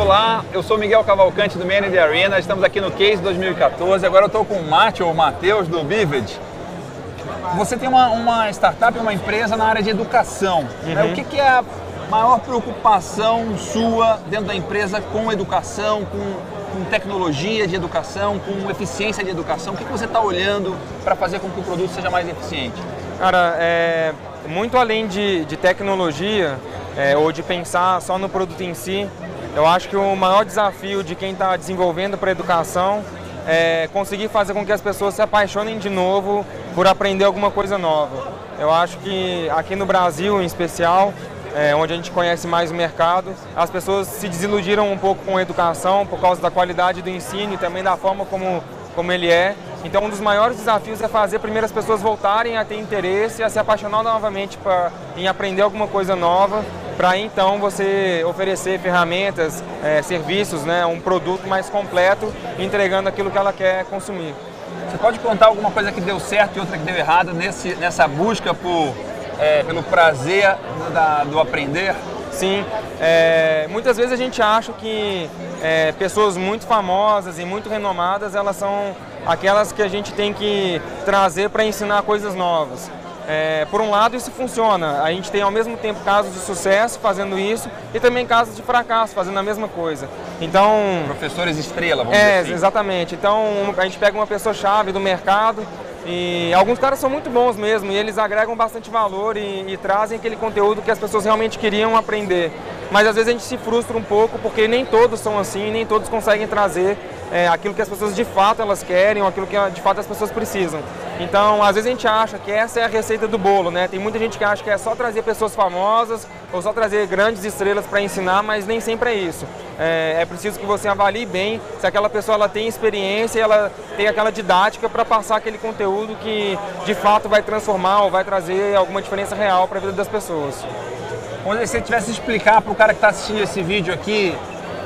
Olá, eu sou Miguel Cavalcante do Manager Arena, estamos aqui no Case 2014. Agora eu estou com o Márcio ou Matheus do Vivid. Você tem uma, uma, startup, uma empresa na área de educação. Né? Uhum. O que, que é a maior preocupação sua dentro da empresa com educação, com, com tecnologia de educação, com eficiência de educação? O que, que você está olhando para fazer com que o produto seja mais eficiente? Cara, é, muito além de, de tecnologia é, ou de pensar só no produto em si, eu acho que o maior desafio de quem está desenvolvendo para a educação é conseguir fazer com que as pessoas se apaixonem de novo por aprender alguma coisa nova. Eu acho que aqui no Brasil, em especial, é, onde a gente conhece mais o mercado, as pessoas se desiludiram um pouco com a educação por causa da qualidade do ensino e também da forma como, como ele é. Então, um dos maiores desafios é fazer primeiro as pessoas voltarem a ter interesse, a se apaixonar novamente pra, em aprender alguma coisa nova, para então você oferecer ferramentas, é, serviços, né, um produto mais completo, entregando aquilo que ela quer consumir. Você pode contar alguma coisa que deu certo e outra que deu errado nesse, nessa busca por, é, pelo prazer da, do aprender? Sim, é, muitas vezes a gente acha que é, pessoas muito famosas e muito renomadas, elas são aquelas que a gente tem que trazer para ensinar coisas novas. É, por um lado, isso funciona. A gente tem ao mesmo tempo casos de sucesso fazendo isso e também casos de fracasso fazendo a mesma coisa. Então, professores estrela, vamos é, dizer assim. exatamente. Então, a gente pega uma pessoa chave do mercado e alguns caras são muito bons mesmo e eles agregam bastante valor e, e trazem aquele conteúdo que as pessoas realmente queriam aprender. Mas às vezes a gente se frustra um pouco porque nem todos são assim, nem todos conseguem trazer é, aquilo que as pessoas de fato elas querem ou aquilo que de fato as pessoas precisam. Então, às vezes a gente acha que essa é a receita do bolo, né? Tem muita gente que acha que é só trazer pessoas famosas ou só trazer grandes estrelas para ensinar, mas nem sempre é isso. É, é, preciso que você avalie bem se aquela pessoa ela tem experiência ela tem aquela didática para passar aquele conteúdo que de fato vai transformar ou vai trazer alguma diferença real para a vida das pessoas. Se você tivesse explicar para o cara que está assistindo esse vídeo aqui,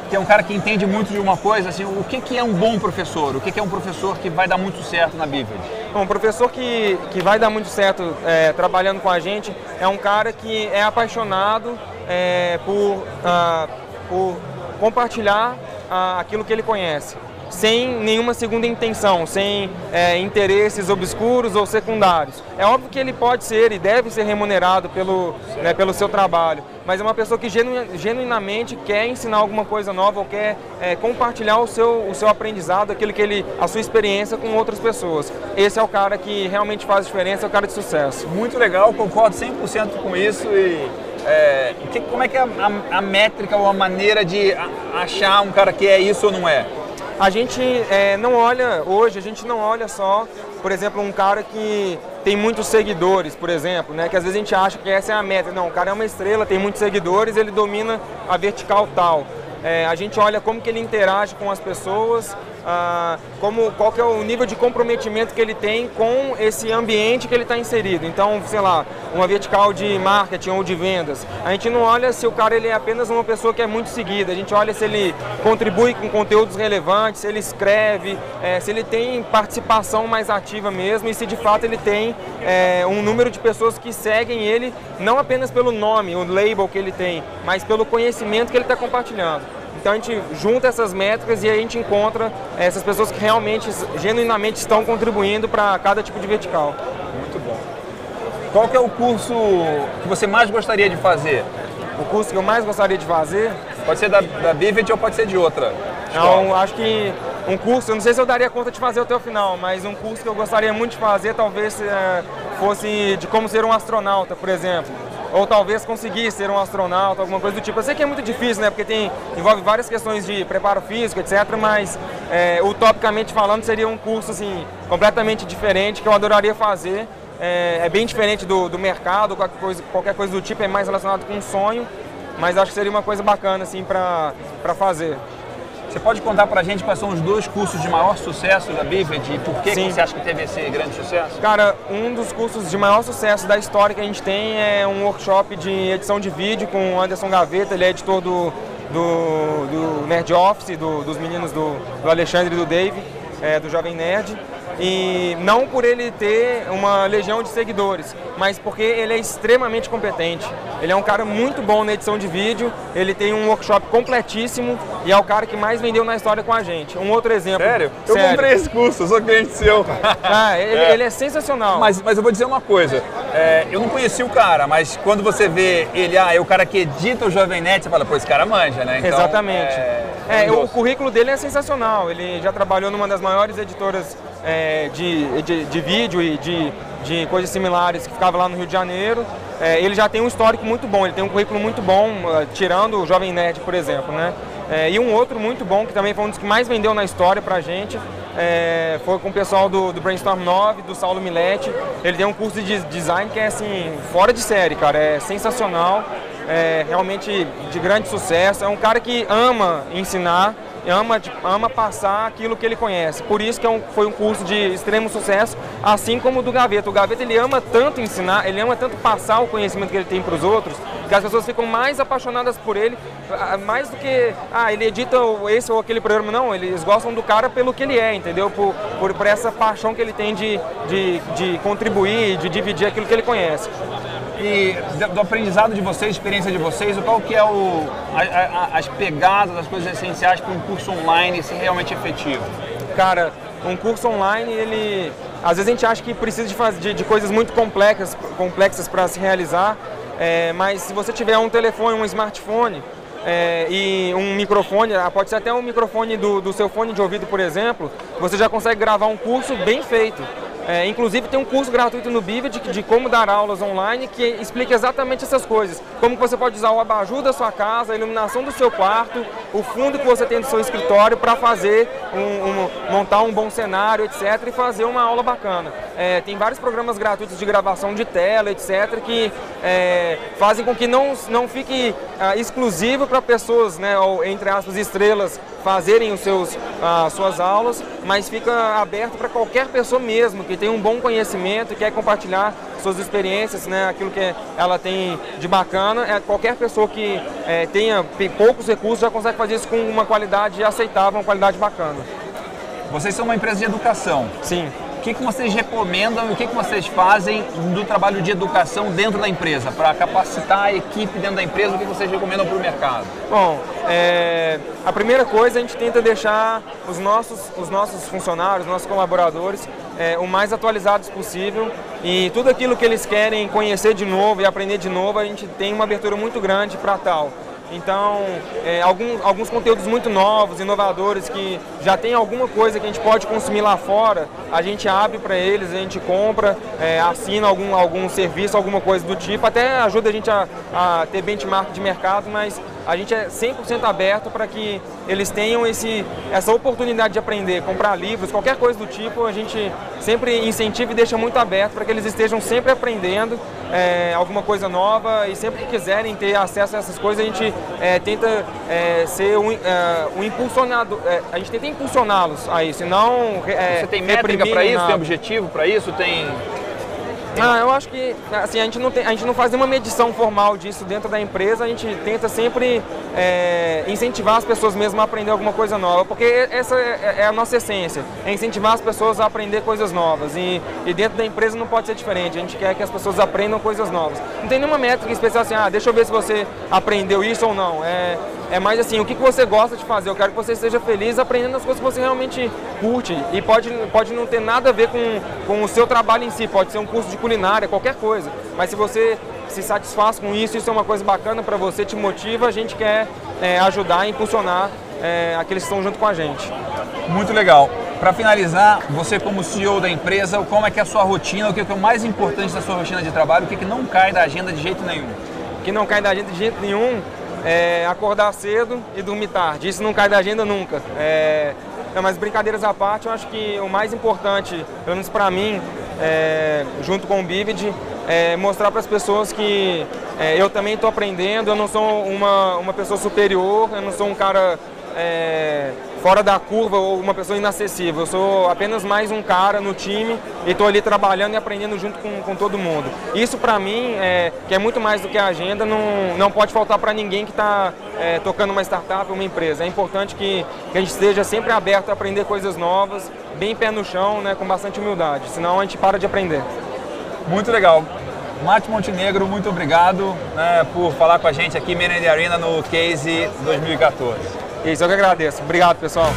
que é um cara que entende muito de uma coisa, assim, o que, que é um bom professor? O que, que é um professor que vai dar muito certo na Bíblia? Um professor que, que vai dar muito certo é, trabalhando com a gente é um cara que é apaixonado é, por, ah, por compartilhar ah, aquilo que ele conhece sem nenhuma segunda intenção, sem é, interesses obscuros ou secundários. É óbvio que ele pode ser e deve ser remunerado pelo, né, pelo seu trabalho, mas é uma pessoa que genu, genuinamente quer ensinar alguma coisa nova ou quer é, compartilhar o seu, o seu aprendizado, aquilo que ele, a sua experiência com outras pessoas. Esse é o cara que realmente faz diferença, é o cara de sucesso. Muito legal, concordo 100% com isso e é, que, como é que é a, a, a métrica ou a maneira de achar um cara que é isso ou não é? A gente é, não olha, hoje a gente não olha só, por exemplo, um cara que tem muitos seguidores, por exemplo, né? Que às vezes a gente acha que essa é a meta. Não, o cara é uma estrela, tem muitos seguidores, ele domina a vertical tal. É, a gente olha como que ele interage com as pessoas, ah, como, qual que é o nível de comprometimento que ele tem com esse ambiente que ele está inserido. Então, sei lá, uma vertical de marketing ou de vendas. A gente não olha se o cara ele é apenas uma pessoa que é muito seguida, a gente olha se ele contribui com conteúdos relevantes, se ele escreve, é, se ele tem participação mais ativa mesmo e se de fato ele tem é, um número de pessoas que seguem ele, não apenas pelo nome, o label que ele tem, mas pelo conhecimento que ele está compartilhando. Então a gente junta essas métricas e a gente encontra essas pessoas que realmente, genuinamente estão contribuindo para cada tipo de vertical. Muito bom. Qual que é o curso que você mais gostaria de fazer? O curso que eu mais gostaria de fazer? Pode ser da, da Bivet ou pode ser de outra. Não, acho que um curso, eu não sei se eu daria conta de fazer até o final, mas um curso que eu gostaria muito de fazer talvez é, fosse de como ser um astronauta, por exemplo ou talvez conseguir ser um astronauta, alguma coisa do tipo. Eu sei que é muito difícil, né? Porque tem, envolve várias questões de preparo físico, etc. Mas, é, utopicamente falando, seria um curso assim, completamente diferente que eu adoraria fazer. É, é bem diferente do, do mercado, qualquer coisa, qualquer coisa do tipo, é mais relacionado com um sonho. Mas acho que seria uma coisa bacana assim, para fazer. Você pode contar para a gente quais são os dois cursos de maior sucesso da Bivet e por que, que, você acha que teve esse grande sucesso? Cara, um dos cursos de maior sucesso da história que a gente tem é um workshop de edição de vídeo com o Anderson Gaveta, ele é editor do, do, do Nerd Office, do, dos meninos do, do Alexandre e do Dave, é, do Jovem Nerd. E não por ele ter uma legião de seguidores, mas porque ele é extremamente competente. Ele é um cara muito bom na edição de vídeo, ele tem um workshop completíssimo e é o cara que mais vendeu na história com a gente. Um outro exemplo. Sério? Eu Sério. comprei esse curso, eu sou cliente seu. Ah, ele é, ele é sensacional. Mas, mas eu vou dizer uma coisa, é, eu não conheci o cara, mas quando você vê ele, ah, é o cara que edita o Jovem Net, você fala, pô, esse cara manja, né? Então, Exatamente. É, É, um o currículo dele é sensacional. Ele já trabalhou numa das maiores editoras é, de, de, de vídeo e de, de coisas similares que ficava lá no Rio de Janeiro. É, ele já tem um histórico muito bom, ele tem um currículo muito bom, ah, tirando o Jovem Nerd, por exemplo, né? É, e um outro muito bom, que também foi um dos que mais vendeu na história pra gente, é, foi com o pessoal do, do Brainstorm 9, do Saulo Milete. Ele tem um curso de design que é assim, fora de série, cara, é sensacional é realmente de grande sucesso. É um cara que ama ensinar, ama, ama passar aquilo que ele conhece. Por isso que é um- foi um curso de extremo sucesso, assim como o do Gaveta. O Gaveta ele ama tanto ensinar, ele ama tanto passar o conhecimento que ele tem para os outros, que as pessoas ficam mais apaixonadas por ele, mais do que, ah, ele edita esse ou aquele programa. Não, eles gostam do cara pelo que ele é, entendeu? Por, por, por essa paixão que ele tem de, de, de contribuir, de dividir aquilo que ele conhece. E do- do aprendizado de vocês, experiência de vocês, qual que é o, a- a- as pegadas, as coisas essenciais para um curso online ser realmente efetivo? Cara, um curso online, ele. Às vezes a gente acha que precisa de, de, de coisas muito complexas complexas para se realizar, é, mas se você tiver um telefone, um smartphone é, e um microfone, ah, pode ser até um microfone do, do seu fone de ouvido, por exemplo, você já consegue gravar um curso bem feito. É, inclusive tem um curso gratuito no Bivid de, de como dar aulas online que explica exatamente essas coisas. Como você pode usar o abajur da sua casa, a iluminação do seu quarto, o fundo que você tem do seu escritório para fazer um, um- montar um bom cenário, etc. e fazer uma aula bacana. É, tem vários programas gratuitos de gravação de tela, etc. que é, fazem com que não, não fique ah, exclusivo para pessoas, né, ou entre aspas, estrelas fazerem os seus, as suas aulas, mas fica aberto para qualquer pessoa mesmo que tem um bom conhecimento e quer compartilhar suas experiências, né, aquilo que ela tem de bacana. É, qualquer pessoa que é, tenha poucos recursos já consegue fazer isso com uma qualidade aceitável, uma qualidade bacana. Vocês são uma empresa de educação. Sim. Que, que vocês recomendam e o que, que vocês fazem do trabalho de educação dentro da empresa, para capacitar a equipe dentro da empresa? O que vocês recomendam para o mercado? Bom, é, a primeira coisa a gente tenta deixar os nossos, os nossos funcionários, nossos colaboradores, é, o mais atualizados possível e tudo aquilo que eles querem conhecer de novo e aprender de novo, a gente tem uma abertura muito grande para tal. Então, é, algum- alguns conteúdos muito novos, inovadores, que já tem alguma coisa que a gente pode consumir lá fora, a gente abre para eles, a gente compra, é, assina algum, algum serviço, alguma coisa do tipo, até ajuda a gente a, a ter benchmark de mercado, mas a gente é 100% aberto para que eles tenham esse, essa oportunidade de aprender, comprar livros, qualquer coisa do tipo, a gente sempre incentiva e deixa muito aberto para que eles estejam sempre aprendendo é, alguma coisa nova e sempre que quiserem ter acesso a essas coisas, a gente é, tenta é, ser um, um impulsionado, a gente tenta impulsioná-los a isso, não Você tem métrica para isso? nada. Tem objetivo para isso? Tem. Ah, eu acho que assim, a, gente não tem, a gente não faz nenhuma medição formal disso dentro da empresa, a gente tenta sempre é, incentivar as pessoas mesmo a aprender alguma coisa nova, porque essa é, é a nossa essência, é incentivar as pessoas a aprender coisas novas e, e dentro da empresa não pode ser diferente, a gente quer que as pessoas aprendam coisas novas. Não tem nenhuma métrica especial assim, ah, deixa eu ver se você aprendeu isso ou não, é, é mais assim, o que você gosta de fazer, eu quero que você esteja feliz aprendendo as coisas que você realmente curte e pode, pode não ter nada a ver com, com o seu trabalho em si, pode ser um curso de culinária, qualquer coisa. Mas se você se satisfaz com isso, isso é uma coisa bacana para você, te motiva, a gente quer é, ajudar e impulsionar é, aqueles que estão junto com a gente. Muito legal. Para finalizar, você como CEO da empresa, como é que é a sua rotina, o que é o mais importante da sua rotina de trabalho, o que, é que não cai da agenda de jeito nenhum? que não cai da agenda de jeito nenhum é acordar cedo e dormir tarde. Isso não cai da agenda nunca. É, não, mas brincadeiras à parte, eu acho que o mais importante, pelo menos para mim, é, junto com o Bivid, é mostrar para as pessoas que é, eu também estou aprendendo, eu não sou uma, uma pessoa superior, eu não sou um cara é, fora da curva ou uma pessoa inacessível. Eu sou apenas mais um cara no time e estou ali trabalhando e aprendendo junto com, com todo mundo. Isso para mim, é, que é muito mais do que a agenda, não, não pode faltar para ninguém que está é, tocando uma startup uma empresa. É importante que, que a gente esteja sempre aberto a aprender coisas novas, bem pé no chão, né, com bastante humildade, senão a gente para de aprender. Muito legal. Mate Montenegro, muito obrigado né, por falar com a gente aqui, Menende Arena, no Case 2014. Isso, eu que agradeço. Obrigado, pessoal.